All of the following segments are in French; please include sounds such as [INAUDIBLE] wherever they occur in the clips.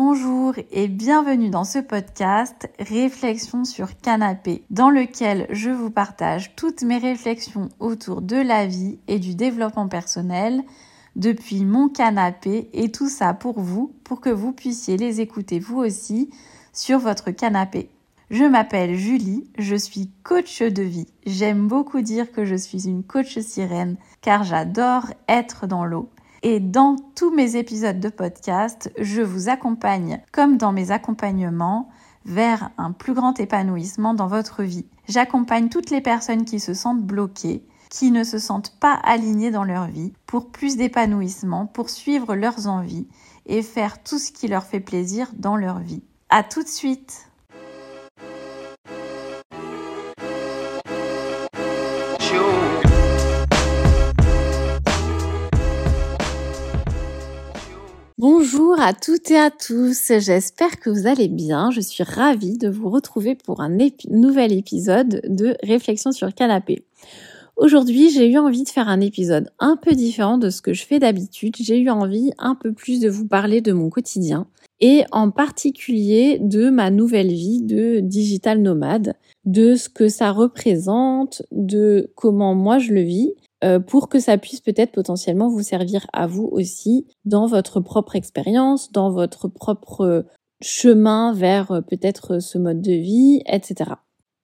Bonjour et bienvenue dans ce podcast Réflexion sur canapé, dans lequel je vous partage toutes mes réflexions autour de la vie et du développement personnel depuis mon canapé et tout ça pour vous, pour que vous puissiez les écouter vous aussi sur votre canapé. Je m'appelle Julie, je suis coach de vie. J'aime beaucoup dire que je suis une coach sirène car j'adore être dans l'eau. Et dans tous mes épisodes de podcast, je vous accompagne, comme dans mes accompagnements, vers un plus grand épanouissement dans votre vie. J'accompagne toutes les personnes qui se sentent bloquées, qui ne se sentent pas alignées dans leur vie, pour plus d'épanouissement, pour suivre leurs envies et faire tout ce qui leur fait plaisir dans leur vie. À tout de suite! Bonjour à toutes et à tous, j'espère que vous allez bien. Je suis ravie de vous retrouver pour un nouvel épisode de Réflexion sur canapé. Aujourd'hui, j'ai eu envie de faire un épisode un peu différent de ce que je fais d'habitude. J'ai eu envie un peu plus de vous parler de mon quotidien et en particulier de ma nouvelle vie de digital nomade, de ce que ça représente, de comment moi je le vis euh, pour que ça puisse peut-être potentiellement vous servir à vous aussi dans votre propre expérience, dans votre propre chemin vers euh, peut-être ce mode de vie, etc.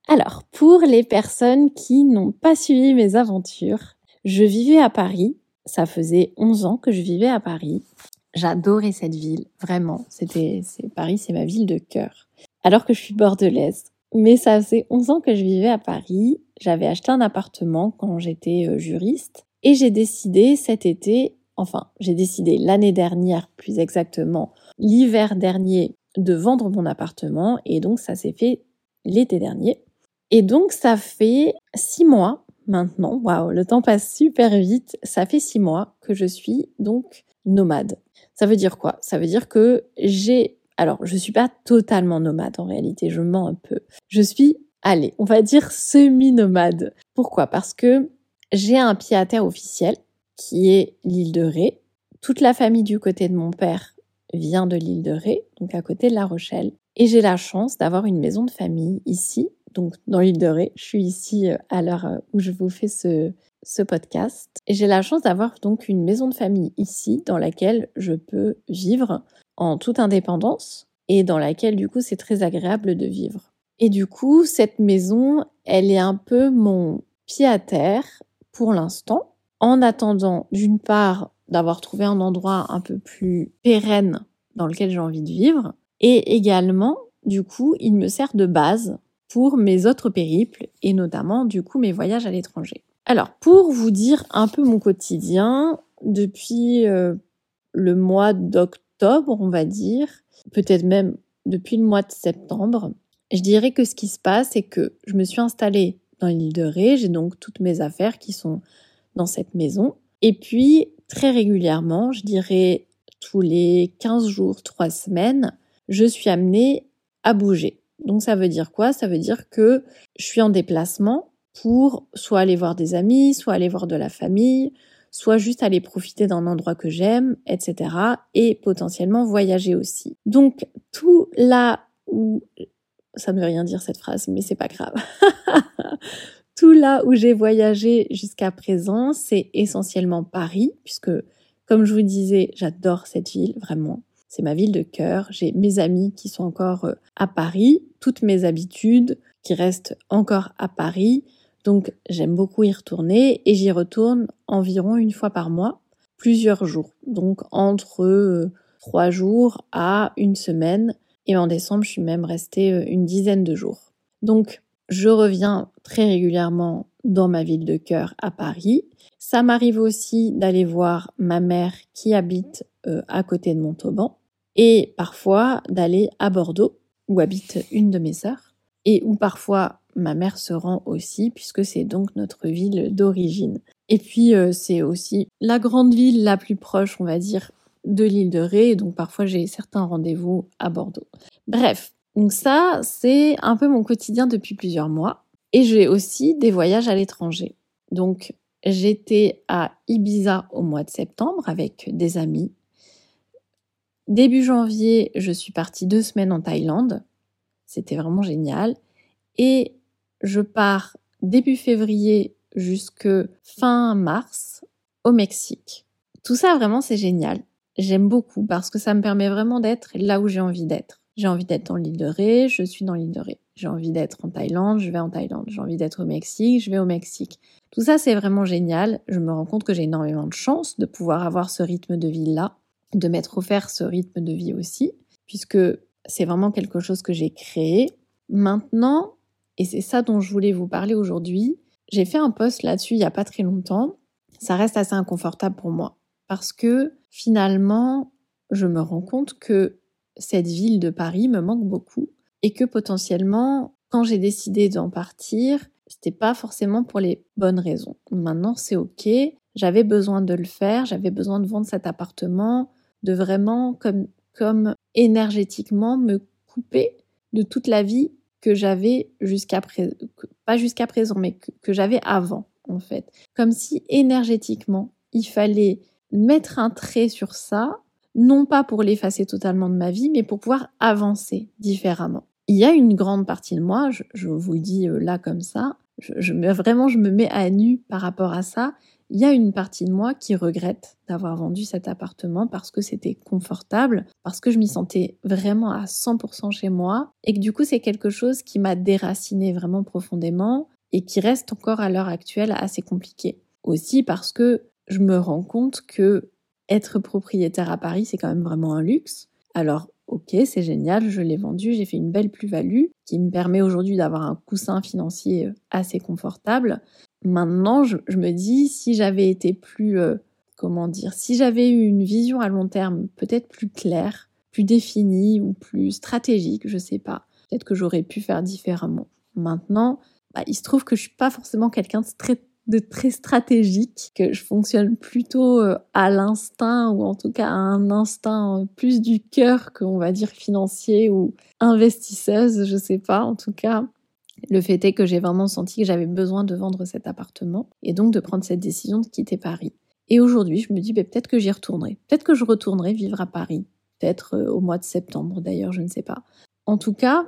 Alors, pour les personnes qui n'ont pas suivi mes aventures, je vivais à Paris. Ça faisait 11 ans que je vivais à Paris. J'adorais cette ville, vraiment. C'était, Paris, c'est ma ville de cœur. Alors que je suis bordelaise. Mais ça faisait 11 ans que je vivais à Paris. J'avais acheté un appartement quand j'étais euh, juriste. Et j'ai décidé cet été, enfin, j'ai décidé l'année dernière, plus exactement, l'hiver dernier, de vendre mon appartement. Et donc, ça s'est fait l'été dernier. Et donc, ça fait six mois maintenant. Waouh, le temps passe super vite. Ça fait six mois que je suis donc nomade. Ça veut dire quoi? Ça veut dire que j'ai alors, je suis pas totalement nomade en réalité, je mens un peu. Je suis, allez, on va dire semi-nomade. Pourquoi? Parce que j'ai un pied à terre officiel qui est l'île de Ré. Toute la famille du côté de mon père vient de l'île de Ré, donc à côté de La Rochelle. Et j'ai la chance d'avoir une maison de famille ici, donc dans l'île de Ré. Je suis ici euh, à l'heure euh, où je vous fais ce, ce podcast. Et j'ai la chance d'avoir donc une maison de famille ici dans laquelle je peux vivre en toute indépendance et dans laquelle du coup c'est très agréable de vivre. Et du coup, cette maison, elle est un peu mon pied à terre pour l'instant, en attendant d'une part d'avoir trouvé un endroit un peu plus pérenne dans lequel j'ai envie de vivre, et également, du coup, il me sert de base pour mes autres périples, et notamment, du coup, mes voyages à l'étranger. Alors, pour vous dire un peu mon quotidien, depuis euh, le mois d'octobre, on va dire, peut-être même depuis le mois de septembre, je dirais que ce qui se passe, c'est que je me suis installée dans l'île de Ré, j'ai donc toutes mes affaires qui sont dans cette maison. Et puis, très régulièrement, je dirais tous les 15 jours, 3 semaines, je suis amenée à bouger. Donc ça veut dire quoi? Ça veut dire que je suis en déplacement pour soit aller voir des amis, soit aller voir de la famille, soit juste aller profiter d'un endroit que j'aime, etc. Et potentiellement voyager aussi. Donc tout là où ça ne veut rien dire cette phrase, mais c'est pas grave. [LAUGHS] tout là où j'ai voyagé jusqu'à présent, c'est essentiellement Paris, puisque comme je vous disais, j'adore cette ville, vraiment. C'est ma ville de cœur. J'ai mes amis qui sont encore euh, à Paris, toutes mes habitudes qui restent encore à Paris. Donc j'aime beaucoup y retourner et j'y retourne environ une fois par mois, plusieurs jours. Donc entre euh, trois jours à une semaine. Et en décembre, je suis même restée euh, une dizaine de jours. Donc je reviens très régulièrement dans ma ville de cœur à Paris. Ça m'arrive aussi d'aller voir ma mère qui habite euh, à côté de Montauban et parfois d'aller à Bordeaux où habite une de mes sœurs et où parfois ma mère se rend aussi, puisque c'est donc notre ville d'origine. Et puis euh, c'est aussi la grande ville la plus proche, on va dire, de l'île de Ré, donc parfois j'ai certains rendez-vous à Bordeaux. Bref, donc ça, c'est un peu mon quotidien depuis plusieurs mois. Et j'ai aussi des voyages à l'étranger. Donc j'étais à Ibiza au mois de septembre avec des amis. début janvier, je suis partie deux semaines en Thaïlande. C'était vraiment génial. Et je pars début février jusque fin mars au Mexique. Tout ça, vraiment, c'est génial. J'aime beaucoup parce que ça me permet vraiment d'être là où j'ai envie d'être. J'ai envie d'être dans l'île de Ré, je suis dans l'île de Ré. J'ai envie d'être en Thaïlande, je vais en Thaïlande. J'ai envie d'être au Mexique, je vais au Mexique. Tout ça, c'est vraiment génial. Je me rends compte que j'ai énormément de chance de pouvoir avoir ce rythme de vie-là, de m'être offert ce rythme de vie aussi, puisque c'est vraiment quelque chose que j'ai créé. Maintenant, et c'est ça dont je voulais vous parler aujourd'hui, j'ai fait un post là-dessus il n'y a pas très longtemps. Ça reste assez inconfortable pour moi parce que finalement, je me rends compte que cette ville de Paris me manque beaucoup et que potentiellement, quand j'ai décidé d'en partir, c'était pas forcément pour les bonnes raisons. Maintenant, c'est ok. J'avais besoin de le faire. J'avais besoin de vendre cet appartement, de vraiment comme comme énergétiquement me couper de toute la vie que j'avais jusqu'à présent, pas jusqu'à présent, mais que j'avais avant, en fait. Comme si énergétiquement, il fallait mettre un trait sur ça, non pas pour l'effacer totalement de ma vie, mais pour pouvoir avancer différemment. Il y a une grande partie de moi, je, vous dis euh, là comme ça, je, vraiment je me mets à nu par rapport à ça. Il y a une partie de moi qui regrette d'avoir vendu cet appartement parce que c'était confortable, parce que je m'y sentais vraiment à 100% chez moi et que du coup c'est quelque chose qui m'a déraciné vraiment profondément et qui reste encore à l'heure actuelle assez compliqué. Aussi parce que je me rends compte que être propriétaire à Paris, c'est quand même vraiment un luxe. Alors, ok, c'est génial, je l'ai vendu, j'ai fait une belle plus-value qui me permet aujourd'hui d'avoir un coussin financier assez confortable. Maintenant, je, me dis, si j'avais été plus, euh, comment dire, si j'avais eu une vision à long terme peut-être plus claire, plus définie ou plus stratégique, je sais pas, peut-être que j'aurais pu faire différemment. Maintenant, bah, il se trouve que je suis pas forcément quelqu'un de très de très stratégique, que je fonctionne plutôt euh, à l'instinct ou en tout cas à un instinct euh, plus du cœur qu'on va dire financier ou investisseuse, je sais pas. En tout cas, le fait est que j'ai vraiment senti que j'avais besoin de vendre cet appartement et donc de prendre cette décision de quitter Paris. Et aujourd'hui, je me dis ben, peut-être que j'y retournerai. Peut-être que je retournerai vivre à Paris. Peut-être euh, au mois de septembre d'ailleurs, je ne sais pas. En tout cas,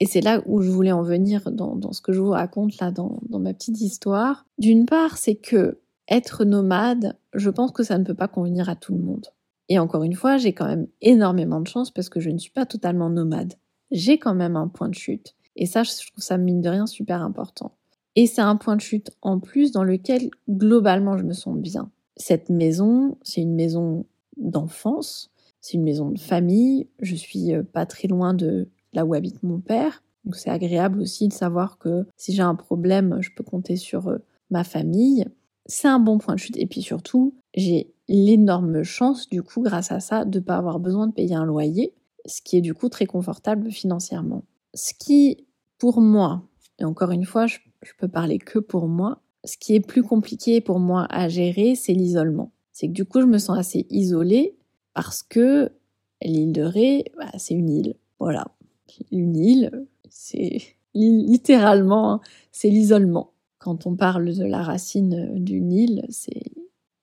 et c'est là où je voulais en venir dans, ce que je vous raconte là dans, dans ma petite histoire. D'une part, c'est que être nomade, je pense que ça ne peut pas convenir à tout le monde. Et encore une fois, j'ai quand même énormément de chance parce que je ne suis pas totalement nomade. J'ai quand même un point de chute. Et ça, je trouve ça mine de rien super important. Et c'est un point de chute en plus dans lequel globalement je me sens bien. Cette maison, c'est une maison d'enfance, c'est une maison de famille, je suis euh, pas très loin de là où habite mon père. Donc c'est agréable aussi de savoir que si j'ai un problème, je peux compter sur euh, ma famille. C'est un bon point de chute. Et puis surtout, j'ai l'énorme chance, du coup, grâce à ça, de ne pas avoir besoin de payer un loyer, ce qui est du coup très confortable financièrement. Ce qui, pour moi, et encore une fois, je, je peux parler que pour moi, ce qui est plus compliqué pour moi à gérer, c'est l'isolement. C'est que du coup, je me sens assez isolée parce que l'île de Ré, bah, c'est une île. Voilà, une île, c'est [LAUGHS] littéralement, hein, c'est l'isolement. Quand on parle de la racine d'une île, c'est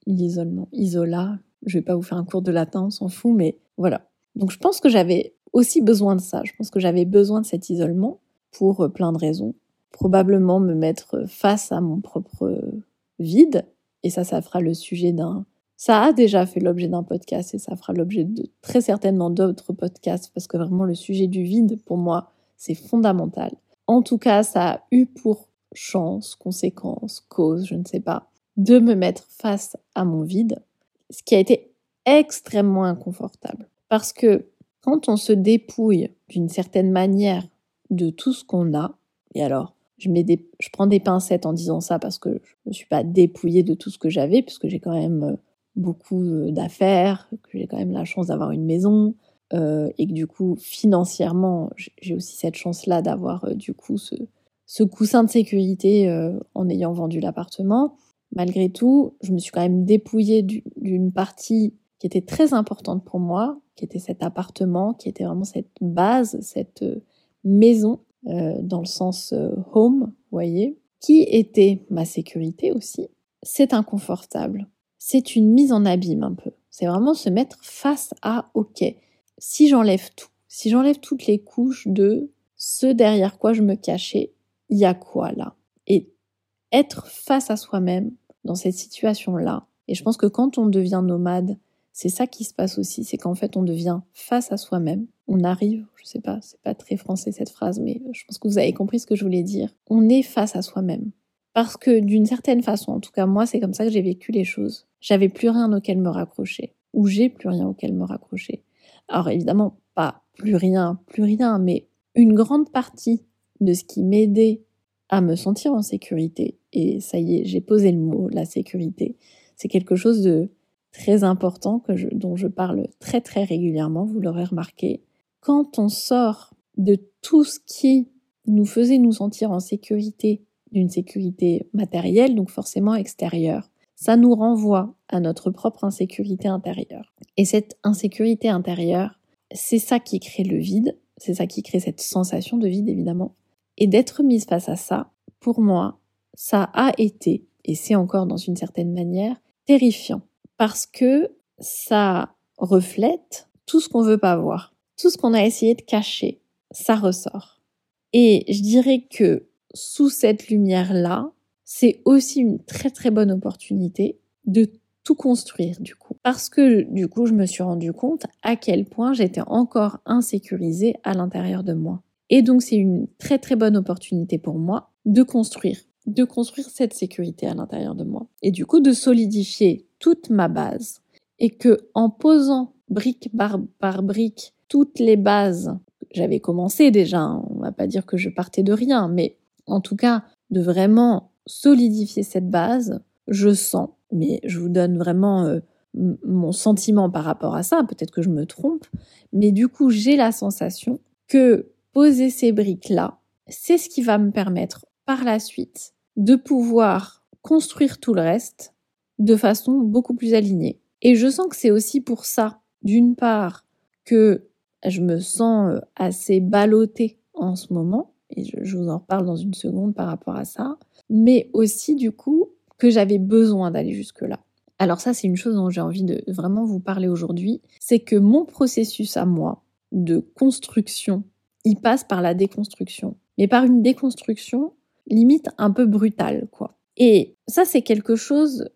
l'isolement. Isola, je vais pas vous faire un cours de latin, on s'en fout, mais voilà. Donc je pense que j'avais aussi besoin de ça. Je pense que j'avais besoin de cet isolement pour euh, plein de raisons. Probablement me mettre face à mon propre vide. Et ça, ça fera le sujet d'un ça a déjà fait l'objet d'un podcast et ça fera l'objet de très certainement d'autres podcasts parce que vraiment le sujet du vide, pour moi, c'est fondamental. En tout cas, ça a eu pour chance, conséquence, cause, je ne sais pas, de me mettre face à mon vide, ce qui a été extrêmement inconfortable. Parce que quand on se dépouille d'une certaine manière de tout ce qu'on a, et alors, je, mets des, je prends des pincettes en disant ça parce que je ne me suis pas dépouillée de tout ce que j'avais, puisque j'ai quand même euh, beaucoup euh, d'affaires, que j'ai quand même la chance d'avoir une maison, euh, et que du coup, financièrement, j'ai aussi cette chance-là d'avoir du coup ce, ce, coussin de sécurité en ayant vendu l'appartement. Malgré tout, je me suis quand même dépouillée d'une partie qui était très importante pour moi, qui était cet appartement, qui était vraiment cette base, cette maison, dans le sens home, voyez, qui était ma sécurité aussi. C'est inconfortable c'est une mise en abîme un peu. C'est vraiment se mettre face à OK, si j'enlève tout, si j'enlève toutes les couches de ce derrière quoi je me cachais, il y a quoi là? Et être face à soi-même dans cette situation-là, et je pense que quand on devient nomade, c'est ça qui se passe aussi, c'est qu'en fait on devient face à soi-même. On arrive, je sais pas, c'est pas très français cette phrase, mais je pense que vous avez compris ce que je voulais dire. On est face à soi-même. Parce que d'une certaine façon, en tout cas moi, c'est comme ça que j'ai vécu les choses. J'avais plus rien auquel me raccrocher, ou j'ai plus rien auquel me raccrocher. Alors évidemment, pas plus rien, plus rien, mais une grande partie de ce qui m'aidait à me sentir en sécurité, et ça y est, j'ai posé le mot, la sécurité, c'est quelque chose de très important que dont je parle très très régulièrement, vous l'aurez remarqué. Quand on sort de tout ce qui nous faisait nous sentir en sécurité, d'une sécurité matérielle, donc forcément extérieure, ça nous renvoie à notre propre insécurité intérieure. Et cette insécurité intérieure, c'est ça qui crée le vide, c'est ça qui crée cette sensation de vide évidemment. Et d'être mise face à ça, pour moi, ça a été, et c'est encore dans une certaine manière, terrifiant parce que ça reflète tout ce qu'on veut pas voir, tout ce qu'on a essayé de cacher, ça ressort. Et je dirais que sous cette lumière-là, c'est aussi une très très bonne opportunité de tout construire du coup. Parce que du coup, je me suis rendu compte à quel point j'étais encore insécurisée à l'intérieur de moi. Et donc, c'est une très très bonne opportunité pour moi de construire de construire cette sécurité à l'intérieur de moi et du coup de solidifier toute ma base et que en posant brique par, brique toutes les bases j'avais commencé déjà hein, on va pas dire que je partais de rien mais en tout cas de vraiment solidifier cette base je sens mais je vous donne vraiment euh, mon sentiment par rapport à ça peut-être que je me trompe mais du coup j'ai la sensation que poser ces briques là c'est ce qui va me permettre par la suite de pouvoir construire tout le reste de façon beaucoup plus alignée. Et je sens que c'est aussi pour ça, d'une part, que je me sens euh, assez ballottée en ce moment, et je, vous en reparle dans une seconde par rapport à ça, mais aussi du coup que j'avais besoin d'aller jusque-là. Alors ça, c'est une chose dont j'ai envie de vraiment vous parler aujourd'hui, c'est que mon processus à moi de construction, il passe par la déconstruction, mais par une déconstruction limite un peu brutale, quoi. Et ça, c'est quelque chose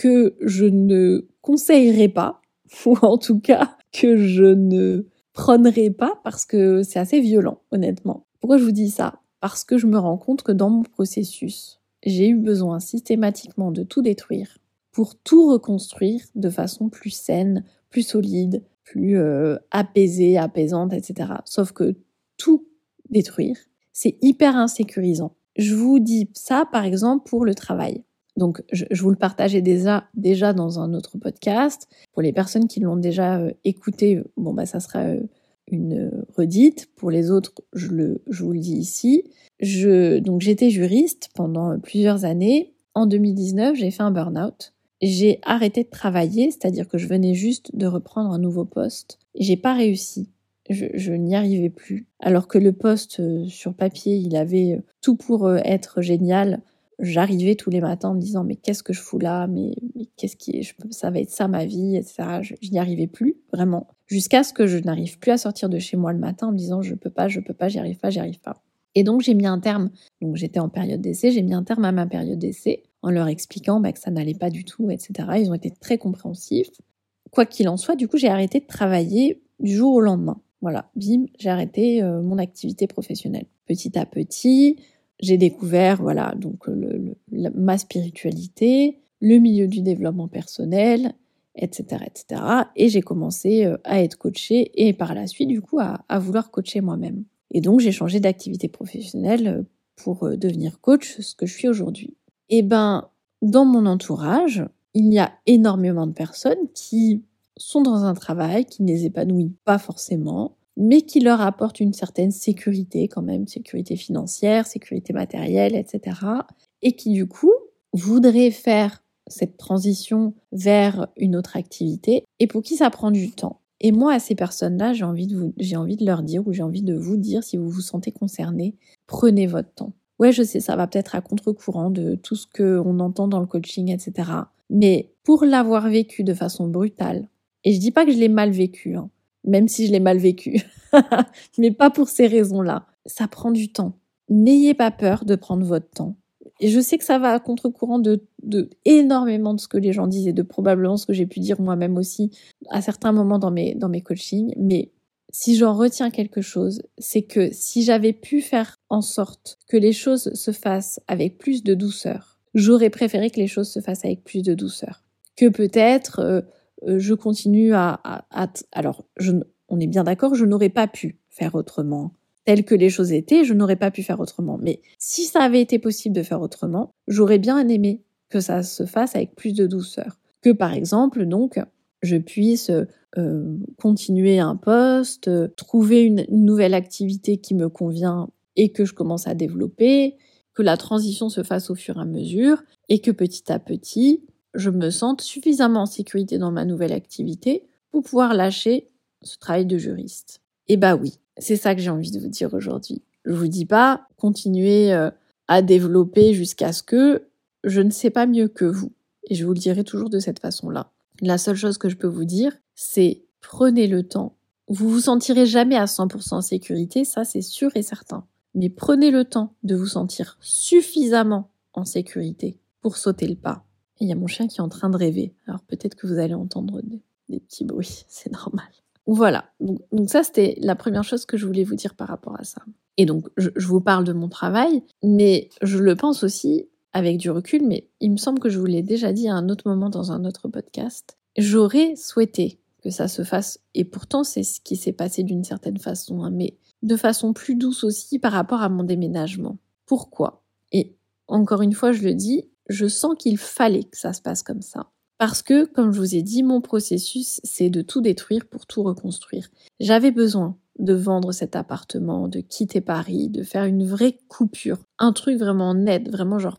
que je ne conseillerais pas, [LAUGHS] ou en tout cas que je ne prônerais pas parce que c'est assez violent, honnêtement. Pourquoi je vous dis ça? Parce que je me rends compte que dans mon processus, j'ai eu besoin systématiquement de tout détruire pour tout reconstruire de façon plus saine, plus solide, plus euh, apaisée, apaisante, etc. Sauf que tout détruire, c'est hyper insécurisant. Je vous dis ça, par exemple, pour le travail. Donc, je, vous le partageais déjà, déjà dans un autre podcast. Pour les personnes qui l'ont déjà euh, écouté, bon, bah, ça sera euh, une redite. Pour les autres, je, le, vous le dis ici. Je, donc, j'étais juriste pendant plusieurs années. En 2019, j'ai fait un burn-out. J'ai arrêté de travailler, c'est-à-dire que je venais juste de reprendre un nouveau poste. J'ai pas réussi je, n'y arrivais plus. Alors que le poste euh, sur papier, il avait euh, tout pour euh, être génial. J'arrivais tous les matins en me disant mais qu'est-ce que je fous là? Mais, qu'est-ce qui est, ça va être ça ma vie etc. Je, n'y arrivais plus vraiment jusqu'à ce que je n'arrive plus à sortir de chez moi le matin en me disant je peux pas je peux pas j'y arrive pas j'y arrive pas. Et donc j'ai mis un terme. Donc j'étais en période d'essai j'ai mis un terme à ma période d'essai en leur expliquant bah, que ça n'allait pas du tout etc. Ils ont été très compréhensifs. Quoi qu'il en soit du coup j'ai arrêté de travailler du jour au lendemain. Voilà, bim, j'ai arrêté euh, mon activité professionnelle. Petit à petit, j'ai découvert, voilà, donc ma spiritualité, le milieu du développement personnel, etc., etc. Et j'ai commencé euh, à être coachée et par la suite, du coup, à, à vouloir coacher moi-même. Et donc, j'ai changé d'activité professionnelle euh, pour devenir coach, ce que je suis aujourd'hui. Et ben, dans mon entourage, il y a énormément de personnes qui sont dans un travail qui ne les épanouit pas forcément, mais qui leur apporte une certaine sécurité quand même, sécurité financière, sécurité matérielle, etc. Et qui du coup voudraient faire cette transition vers une autre activité et pour qui ça prend du temps. Et moi, à ces personnes-là, j'ai envie, de vous, j'ai envie de leur dire ou j'ai envie de vous dire, si vous vous sentez concerné, prenez votre temps. Ouais, je sais, ça va peut-être à contre-courant de tout ce qu'on entend dans le coaching, etc. Mais pour l'avoir vécu de façon brutale, et je dis pas que je l'ai mal vécu, hein. Même si je l'ai mal vécu. [LAUGHS] Mais pas pour ces raisons-là. Ça prend du temps. N'ayez pas peur de prendre votre temps. Et je sais que ça va à contre-courant de, énormément de ce que les gens disent et de probablement ce que j'ai pu dire moi-même aussi à certains moments dans mes, dans mes coachings. Mais si j'en retiens quelque chose, c'est que si j'avais pu faire en sorte que les choses se fassent avec plus de douceur, j'aurais préféré que les choses se fassent avec plus de douceur. Que peut-être euh, je continue à, alors on est bien d'accord, je n'aurais pas pu faire autrement. Tel que les choses étaient, je n'aurais pas pu faire autrement. Mais si ça avait été possible de faire autrement, j'aurais bien aimé que ça se fasse avec plus de douceur. Que par exemple, donc, je puisse euh, continuer un poste, trouver une, nouvelle activité qui me convient et que je commence à développer, que la transition se fasse au fur et à mesure et que petit à petit, je me sente suffisamment en sécurité dans ma nouvelle activité pour pouvoir lâcher ce travail de juriste. Et eh bah oui, c'est ça que j'ai envie de vous dire aujourd'hui. Je vous dis pas continuer euh, à développer jusqu'à ce que je ne sais pas mieux que vous. Et je vous le dirai toujours de cette façon-là. La seule chose que je peux vous dire, c'est prenez le temps. Vous vous sentirez jamais à 100% en sécurité, ça c'est sûr et certain. Mais prenez le temps de vous sentir suffisamment en sécurité pour sauter le pas. Il y a mon chien qui est en train de rêver. Alors peut-être que vous allez entendre des, petits bruits, [LAUGHS] c'est normal. Voilà. Donc, ça, c'était la première chose que je voulais vous dire par rapport à ça. Et donc, je, vous parle de mon travail, mais je le pense aussi avec du recul, mais il me semble que je vous l'ai déjà dit à un autre moment dans un autre podcast. J'aurais souhaité que ça se fasse, et pourtant c'est ce qui s'est passé d'une certaine façon, hein, mais de façon plus douce aussi par rapport à mon déménagement. Pourquoi? Et encore une fois, je le dis, je sens qu'il fallait que ça se passe comme ça. Parce que, comme je vous ai dit, mon processus, c'est de tout détruire pour tout reconstruire. J'avais besoin de vendre cet appartement, de quitter Paris, de faire une vraie coupure. Un truc vraiment net, vraiment genre,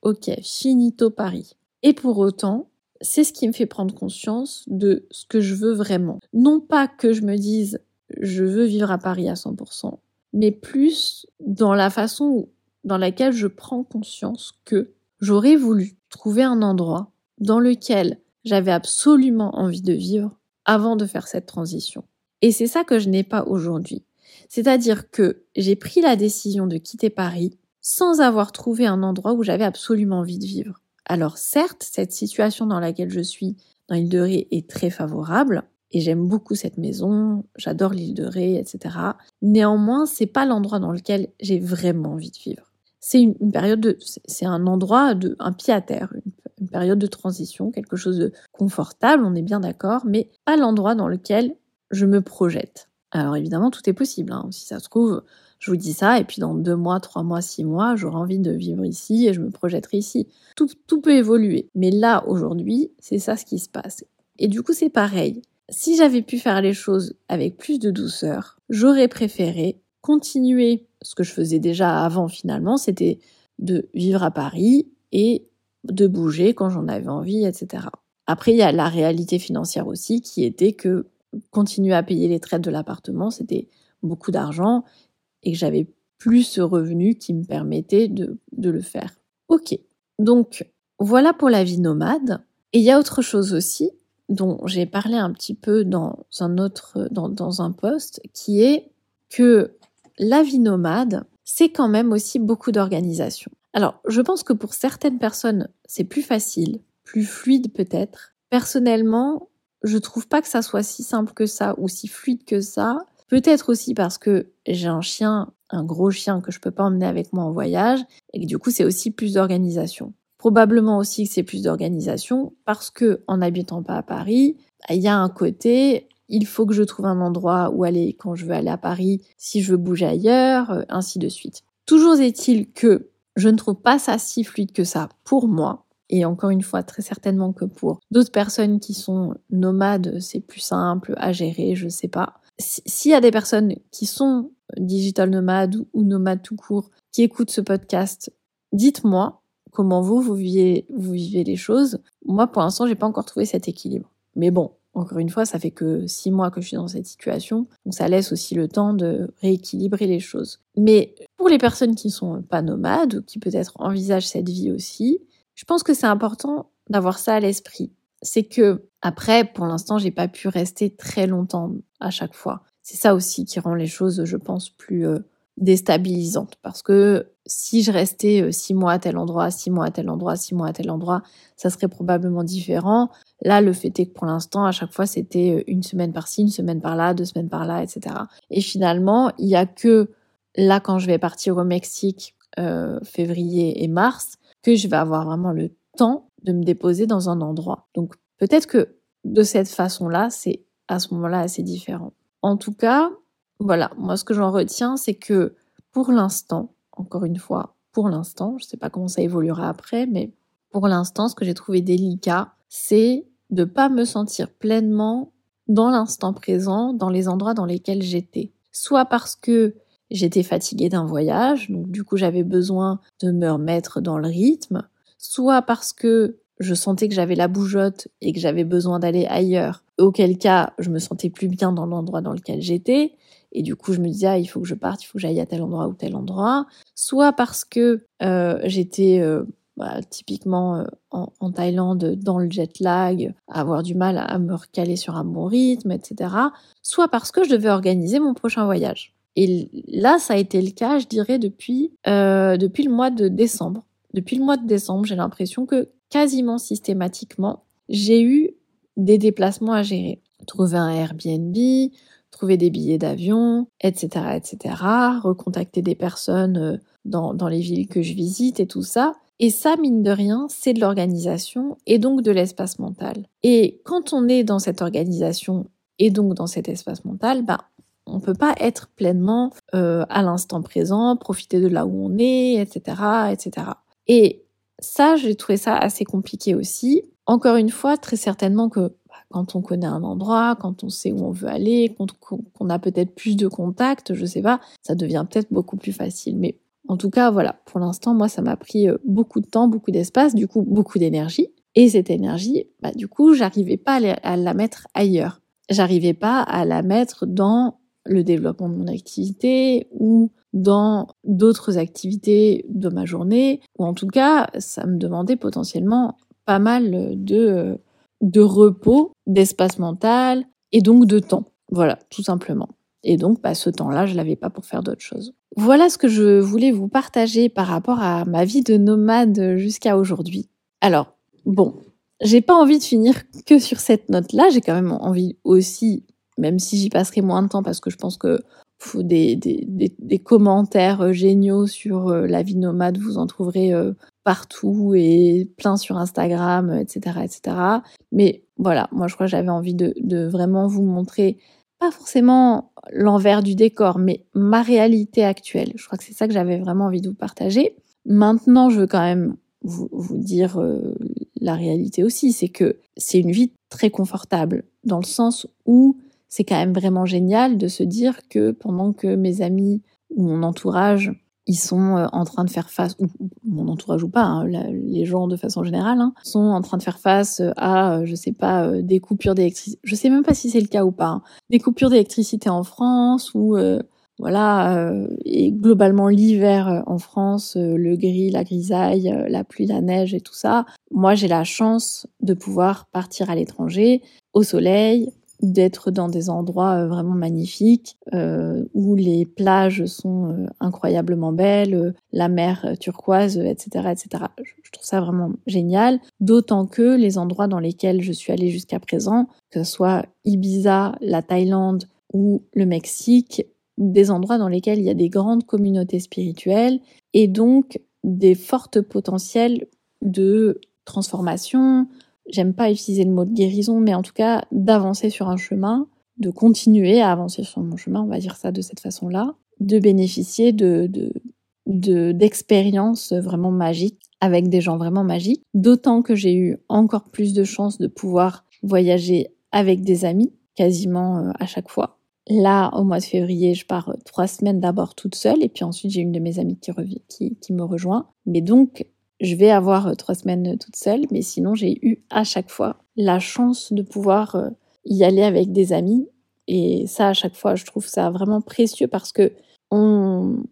ok, finito Paris. Et pour autant, c'est ce qui me fait prendre conscience de ce que je veux vraiment. Non pas que je me dise, je veux vivre à Paris à 100%, mais plus dans la façon dans laquelle je prends conscience que j'aurais voulu trouver un endroit dans lequel j'avais absolument envie de vivre avant de faire cette transition. Et c'est ça que je n'ai pas aujourd'hui. C'est-à-dire que j'ai pris la décision de quitter Paris sans avoir trouvé un endroit où j'avais absolument envie de vivre. Alors certes, cette situation dans laquelle je suis dans l'île de Ré est très favorable, et j'aime beaucoup cette maison, j'adore l'île de Ré, etc. Néanmoins, c'est pas l'endroit dans lequel j'ai vraiment envie de vivre. C'est une, période de, c'est un endroit de, un pied à terre, une période de transition, quelque chose de confortable, on est bien d'accord, mais pas l'endroit dans lequel je me projette. Alors évidemment, tout est possible. Hein. Si ça se trouve, je vous dis ça, et puis dans deux mois, trois mois, six mois, j'aurai envie de vivre ici et je me projetterai ici. Tout, tout peut évoluer. Mais là, aujourd'hui, c'est ça ce qui se passe. Et du coup, c'est pareil. Si j'avais pu faire les choses avec plus de douceur, j'aurais préféré continuer ce que je faisais déjà avant finalement, c'était de vivre à Paris et de bouger quand j'en avais envie, etc. Après, il y a la réalité financière aussi qui était que continuer à payer les traites de l'appartement, c'était beaucoup d'argent et que j'avais plus ce revenu qui me permettait de, de le faire. Ok, donc voilà pour la vie nomade. Et il y a autre chose aussi dont j'ai parlé un petit peu dans un autre, dans, dans un poste, qui est que la vie nomade, c'est quand même aussi beaucoup d'organisation. Alors, je pense que pour certaines personnes, c'est plus facile, plus fluide peut-être. Personnellement, je trouve pas que ça soit si simple que ça ou si fluide que ça. Peut-être aussi parce que j'ai un chien, un gros chien que je peux pas emmener avec moi en voyage et que du coup c'est aussi plus d'organisation. Probablement aussi que c'est plus d'organisation parce que en habitant pas à Paris, il y a un côté il faut que je trouve un endroit où aller quand je veux aller à Paris, si je veux bouger ailleurs, euh, ainsi de suite. Toujours est-il que je ne trouve pas ça si fluide que ça pour moi. Et encore une fois, très certainement que pour d'autres personnes qui sont nomades, c'est plus simple à gérer, je sais pas. S'il y a des personnes qui sont digital nomades ou nomades tout court, qui écoutent ce podcast, dites-moi comment vous, vous vivez, vous vivez les choses. Moi, pour l'instant, j'ai pas encore trouvé cet équilibre. Mais bon, encore une fois, ça fait que six mois que je suis dans cette situation, donc ça laisse aussi le temps de rééquilibrer les choses. Mais pour les personnes qui sont pas nomades ou qui peut-être envisagent cette vie aussi, je pense que c'est important d'avoir ça à l'esprit. c'est que après, pour l'instant, j'ai pas pu rester très longtemps à chaque fois. C'est ça aussi qui rend les choses, je pense, plus euh, déstabilisantes. Parce que si je restais euh, six mois à tel endroit, six mois à tel endroit, six mois à tel endroit, ça serait probablement différent. Là, le fait est que pour l'instant, à chaque fois, c'était euh, une semaine par-ci, une semaine par-là, deux semaines par-là, etc. Et finalement, il y a que là, quand je vais partir au Mexique, euh, février et mars, que je vais avoir vraiment le temps de me déposer dans un endroit. Donc peut-être que de cette façon-là, c'est à ce moment-là assez différent. En tout cas, voilà, moi ce que j'en retiens, c'est que pour l'instant, encore une fois, pour l'instant, je ne sais pas comment ça évoluera après, mais pour l'instant, ce que j'ai trouvé délicat, c'est de pas me sentir pleinement dans l'instant présent, dans les endroits dans lesquels j'étais. Soit parce que j'étais fatiguée d'un voyage, donc du coup j'avais besoin de me remettre dans le rythme, soit parce que je sentais que j'avais la bougeotte et que j'avais besoin d'aller ailleurs, auquel cas je me sentais plus bien dans l'endroit dans lequel j'étais, et du coup je me disais ah, il faut que je parte, il faut que j'aille à tel endroit ou tel endroit, soit parce que euh, j'étais euh, bah, typiquement euh, en, Thaïlande dans le jet lag, avoir du mal à me recaler sur un bon rythme, etc. Soit parce que je devais organiser mon prochain voyage. Et là, ça a été le cas, je dirais, depuis, euh, depuis le mois de décembre. Depuis le mois de décembre, j'ai l'impression que quasiment systématiquement, j'ai eu des déplacements à gérer. Trouver un Airbnb, trouver des billets d'avion, etc., etc., recontacter des personnes euh, dans les villes que je visite et tout ça. Et ça, mine de rien, c'est de l'organisation et donc de l'espace mental. Et quand on est dans cette organisation et donc dans cet espace mental, bah, on peut pas être pleinement euh, à l'instant présent, profiter de là où on est, etc., etc. Et ça, j'ai trouvé ça assez compliqué aussi. Encore une fois, très certainement que bah, quand on connaît un endroit, quand on sait où on veut aller, qu'on a peut-être plus de contacts, je sais pas, ça devient peut-être beaucoup plus facile. Mais en tout cas, voilà, pour l'instant, moi, ça m'a pris euh, beaucoup de temps, beaucoup d'espace, du coup, beaucoup d'énergie. Et cette énergie, bah, du coup, j'arrivais pas à la mettre ailleurs. J'arrivais pas à la mettre dans le développement de mon activité ou dans d'autres activités de ma journée, ou en tout cas, ça me demandait potentiellement pas mal de, de repos, d'espace mental et donc de temps. Voilà, tout simplement. Et donc, bah, ce temps-là, je l'avais pas pour faire d'autres choses. Voilà ce que je voulais vous partager par rapport à ma vie de nomade jusqu'à aujourd'hui. Alors, bon, j'ai pas envie de finir que sur cette note-là. J'ai quand même envie aussi même si j'y passerai moins de temps parce que je pense que faut des, commentaires géniaux sur euh, la vie nomade, vous en trouverez euh, partout et plein sur Instagram, etc., etc. Mais voilà, moi je crois que j'avais envie de vraiment vous montrer pas forcément l'envers du décor, mais ma réalité actuelle. Je crois que c'est ça que j'avais vraiment envie de vous partager. Maintenant, je veux quand même vous, dire la réalité aussi, c'est que c'est une vie très confortable, dans le sens où c'est quand même vraiment génial de se dire que pendant que mes amis ou mon entourage ils sont euh, en train de faire face, ou mon entourage ou pas, les gens de façon générale, sont en train de faire face à, euh, je sais pas, euh, des coupures d'électricité. Je sais même pas si c'est le cas ou pas. Hein. Des coupures d'électricité en France ou voilà, et globalement l'hiver en France, le gris, la grisaille, la pluie, la neige et tout ça. Moi, j'ai la chance de pouvoir partir à l'étranger, au soleil, d'être dans des endroits euh, vraiment magnifiques euh, où les plages sont euh, incroyablement belles, la mer turquoise, etc., etc. Je trouve ça vraiment génial. D'autant que les endroits dans lesquels je suis allée jusqu'à présent, que ce soit Ibiza, la Thaïlande ou le Mexique, des endroits dans lesquels il y a des grandes communautés spirituelles et donc des fortes potentiels de transformation, j'aime pas utiliser le mot de guérison, mais en tout cas d'avancer sur un chemin, de continuer à avancer sur mon chemin, on va dire ça de cette façon-là, de bénéficier de, de, d'expériences vraiment magiques avec des gens vraiment magiques. D'autant que j'ai eu encore plus de chance de pouvoir voyager avec des amis, quasiment euh, à chaque fois. Là, au mois de février, je pars trois semaines d'abord toute seule, et puis ensuite j'ai une de mes amies qui, qui me rejoint. Mais donc, je vais avoir euh, trois semaines toute seule, mais sinon j'ai eu à chaque fois la chance de pouvoir euh, y aller avec des amis. Et ça, à chaque fois, je trouve ça vraiment précieux parce que on...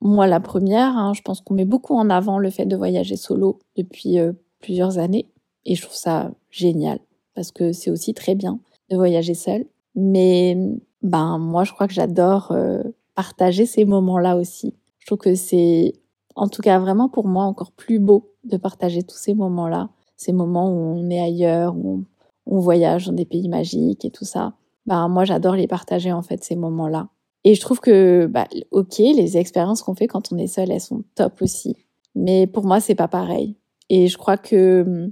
moi, la première, hein, je pense qu'on met beaucoup en avant le fait de voyager solo depuis euh, plusieurs années. Et je trouve ça génial parce que c'est aussi très bien de voyager seul. Mais ben moi, je crois que j'adore euh, partager ces moments-là aussi. Je trouve que c'est, en tout cas, vraiment pour moi encore plus beau de partager tous ces moments-là, ces moments où on est ailleurs, où on, voyage dans des pays magiques et tout ça. Ben moi, j'adore les partager en fait ces moments-là. Et je trouve que, bah, ok, les expériences qu'on fait quand on est seul, elles sont top aussi. Mais pour moi, c'est pas pareil. Et je crois que,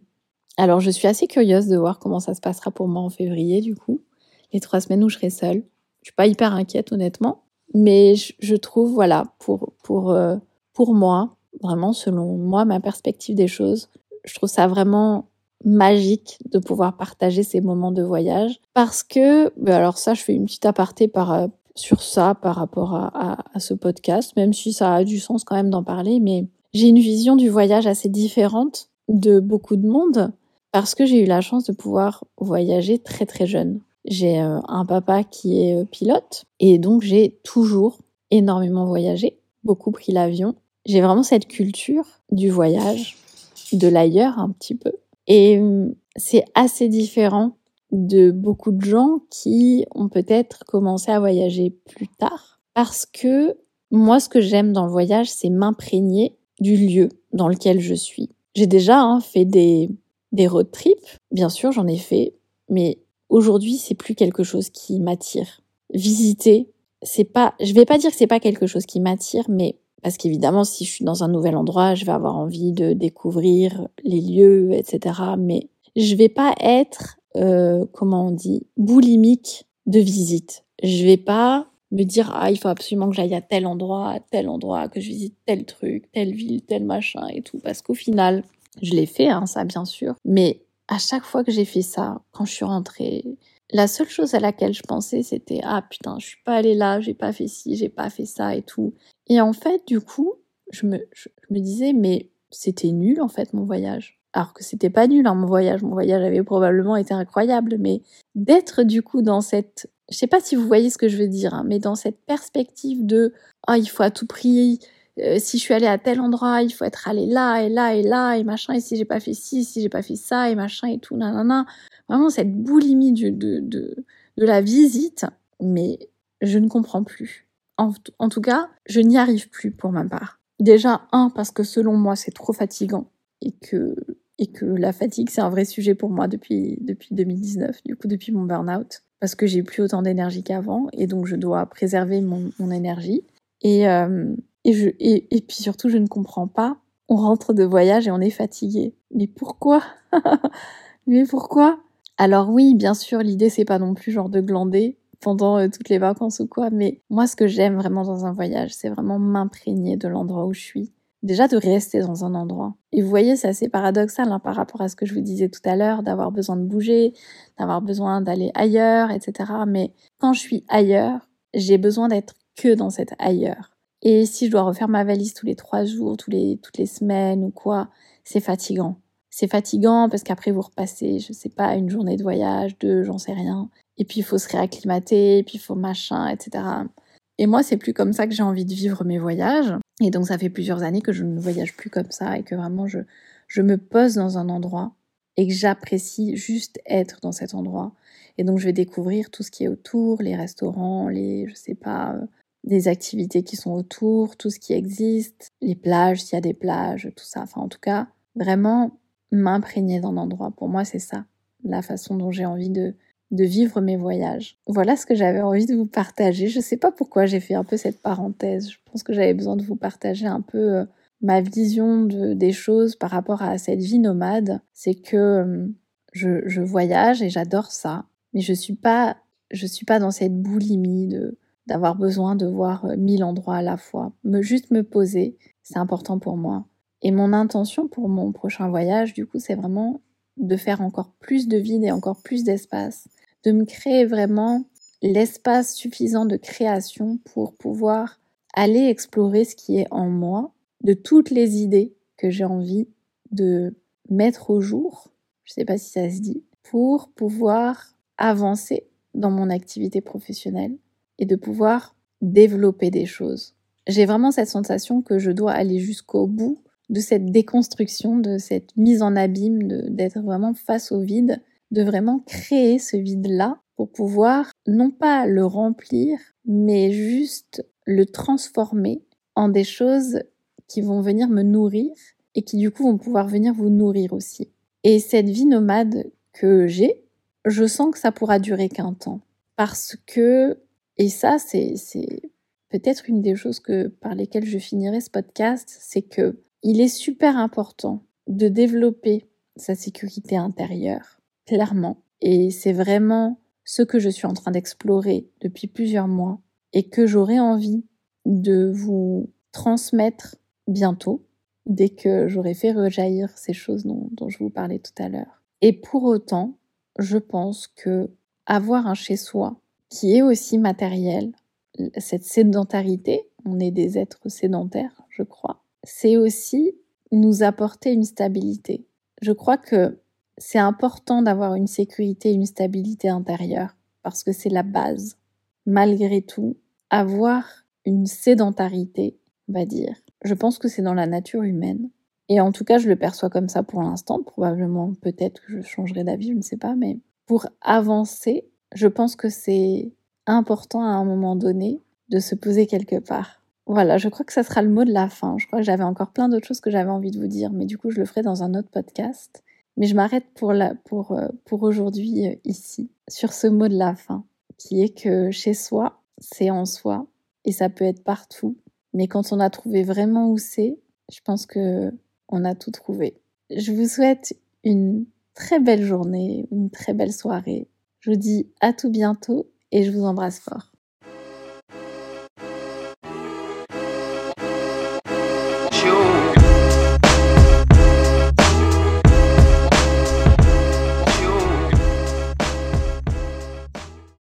alors, je suis assez curieuse de voir comment ça se passera pour moi en février, du coup, les trois semaines où je serai seule. Je suis pas hyper inquiète, honnêtement, mais je, trouve, voilà, pour pour euh, pour moi, vraiment selon moi, ma perspective des choses, je trouve ça vraiment magique de pouvoir partager ces moments de voyage parce que, ben alors ça, je fais une petite aparté par euh, sur ça par rapport à, ce podcast, même si ça a du sens quand même d'en parler, mais j'ai une vision du voyage assez différente de beaucoup de monde parce que j'ai eu la chance de pouvoir voyager très très jeune. J'ai euh, un papa qui est euh, pilote et donc j'ai toujours énormément voyagé, beaucoup pris l'avion. J'ai vraiment cette culture du voyage, de l'ailleurs un petit peu. Et hum, c'est assez différent de beaucoup de gens qui ont peut-être commencé à voyager plus tard. Parce que moi, ce que j'aime dans le voyage, c'est m'imprégner du lieu dans lequel je suis. J'ai déjà hein, fait des, des road trips, bien sûr, j'en ai fait, mais aujourd'hui, c'est plus quelque chose qui m'attire. Visiter, c'est pas, je vais pas dire que c'est pas quelque chose qui m'attire, mais parce qu'évidemment, si je suis dans un nouvel endroit, je vais avoir envie de découvrir les lieux, etc. Mais je vais pas être euh, comment on dit, boulimique de visite. Je vais pas me dire ah il faut absolument que j'aille à tel endroit, à tel endroit, que je visite tel truc, telle ville, tel machin et tout, parce qu'au final, je l'ai fait, hein, ça bien sûr, mais à chaque fois que j'ai fait ça, quand je suis rentrée, la seule chose à laquelle je pensais, c'était ah putain, je suis pas allée là, j'ai pas fait ci, j'ai pas fait ça et tout. Et en fait, du coup, je me, disais mais c'était nul en fait mon voyage alors que c'était pas nul hein, mon voyage, mon voyage avait probablement été incroyable, mais d'être du coup dans cette, je sais pas si vous voyez ce que je veux dire, hein, mais dans cette perspective de ah il faut à tout prix, euh, si je suis allée à tel endroit, il faut être allé là et là et là et machin, et si j'ai pas fait ci, si j'ai pas fait ça et machin et tout, nanana, vraiment cette boulimie de, de, de, la visite, mais je ne comprends plus. En, en tout cas, je n'y arrive plus pour ma part. Déjà, un, parce que selon moi, c'est trop fatigant et que et que la fatigue, c'est un vrai sujet pour moi depuis, depuis 2019, du coup, depuis mon burn-out, parce que j'ai plus autant d'énergie qu'avant, et donc je dois préserver mon, mon énergie. Et, euh, et, je, et, et, puis surtout, je ne comprends pas. On rentre de voyage et on est fatigué. Mais pourquoi? [LAUGHS] Mais pourquoi? Alors oui, bien sûr, l'idée, c'est pas non plus genre de glander pendant euh, toutes les vacances ou quoi, mais moi, ce que j'aime vraiment dans un voyage, c'est vraiment m'imprégner de l'endroit où je suis déjà de rester dans un endroit. Et vous voyez, c'est assez paradoxal hein, par rapport à ce que je vous disais tout à l'heure, d'avoir besoin de bouger, d'avoir besoin d'aller ailleurs, etc. Mais quand je suis ailleurs, j'ai besoin d'être que dans cet ailleurs. Et si je dois refaire ma valise tous les trois jours, les, toutes les semaines ou quoi, c'est fatigant. C'est fatigant parce qu'après vous repassez, je sais pas, une journée de voyage, deux, j'en sais rien. Et puis il faut se réacclimater, et puis il faut machin, etc. Et moi, c'est plus comme ça que j'ai envie de vivre mes voyages. Et donc, ça fait plusieurs années que je ne voyage plus comme ça et que vraiment je, je me pose dans un endroit et que j'apprécie juste être dans cet endroit. Et donc, je vais découvrir tout ce qui est autour, les restaurants, les, je sais pas, les activités qui sont autour, tout ce qui existe, les plages, s'il y a des plages, tout ça. Enfin, en tout cas, vraiment m'imprégner d'un endroit. Pour moi, c'est ça, la façon dont j'ai envie de, vivre mes voyages. Voilà ce que j'avais envie de vous partager. Je sais pas pourquoi j'ai fait un peu cette parenthèse. Je pense que j'avais besoin de vous partager un peu euh, ma vision de, des choses par rapport à cette vie nomade. C'est que euh, je, je, voyage et j'adore ça, mais je suis pas, je suis pas dans cette boulimie de d'avoir besoin de voir euh, mille endroits à la fois. Me juste me poser, c'est important pour moi. Et mon intention pour mon prochain voyage, du coup, c'est vraiment de faire encore plus de vide et encore plus d'espace de me créer vraiment l'espace suffisant de création pour pouvoir aller explorer ce qui est en moi, de toutes les idées que j'ai envie de mettre au jour, je ne sais pas si ça se dit, pour pouvoir avancer dans mon activité professionnelle et de pouvoir développer des choses. J'ai vraiment cette sensation que je dois aller jusqu'au bout de cette déconstruction, de cette mise en abîme, d'être vraiment face au vide, de vraiment créer ce vide-là pour pouvoir non pas le remplir, mais juste le transformer en des choses qui vont venir me nourrir et qui du coup vont pouvoir venir vous nourrir aussi. Et cette vie nomade que j'ai, je sens que ça pourra durer qu'un temps. Parce que, et ça c'est peut-être une des choses que, par lesquelles je finirai ce podcast, c'est que il est super important de développer sa sécurité intérieure, clairement. Et c'est vraiment ce que je suis en train d'explorer depuis plusieurs mois et que j'aurais envie de vous transmettre bientôt, dès que j'aurai fait rejaillir ces choses dont, dont je vous parlais tout à l'heure. Et pour autant, je pense que avoir un chez-soi qui est aussi matériel, cette sédentarité, on est des êtres sédentaires, je crois, c'est aussi nous apporter une stabilité. Je crois que c'est important d'avoir une sécurité, une stabilité intérieure, parce que c'est la base. Malgré tout, avoir une sédentarité, on va dire, je pense que c'est dans la nature humaine. Et en tout cas, je le perçois comme ça pour l'instant. Probablement, peut-être que je changerai d'avis, je ne sais pas. Mais pour avancer, je pense que c'est important à un moment donné de se poser quelque part. Voilà, je crois que ça sera le mot de la fin. Je crois que j'avais encore plein d'autres choses que j'avais envie de vous dire, mais du coup, je le ferai dans un autre podcast. Mais je m'arrête pour, pour, euh, pour aujourd'hui euh, ici, sur ce mot de la fin, qui est que chez soi, c'est en soi, et ça peut être partout. Mais quand on a trouvé vraiment où c'est, je pense que on a tout trouvé. Je vous souhaite une très belle journée, une très belle soirée. Je vous dis à tout bientôt et je vous embrasse fort.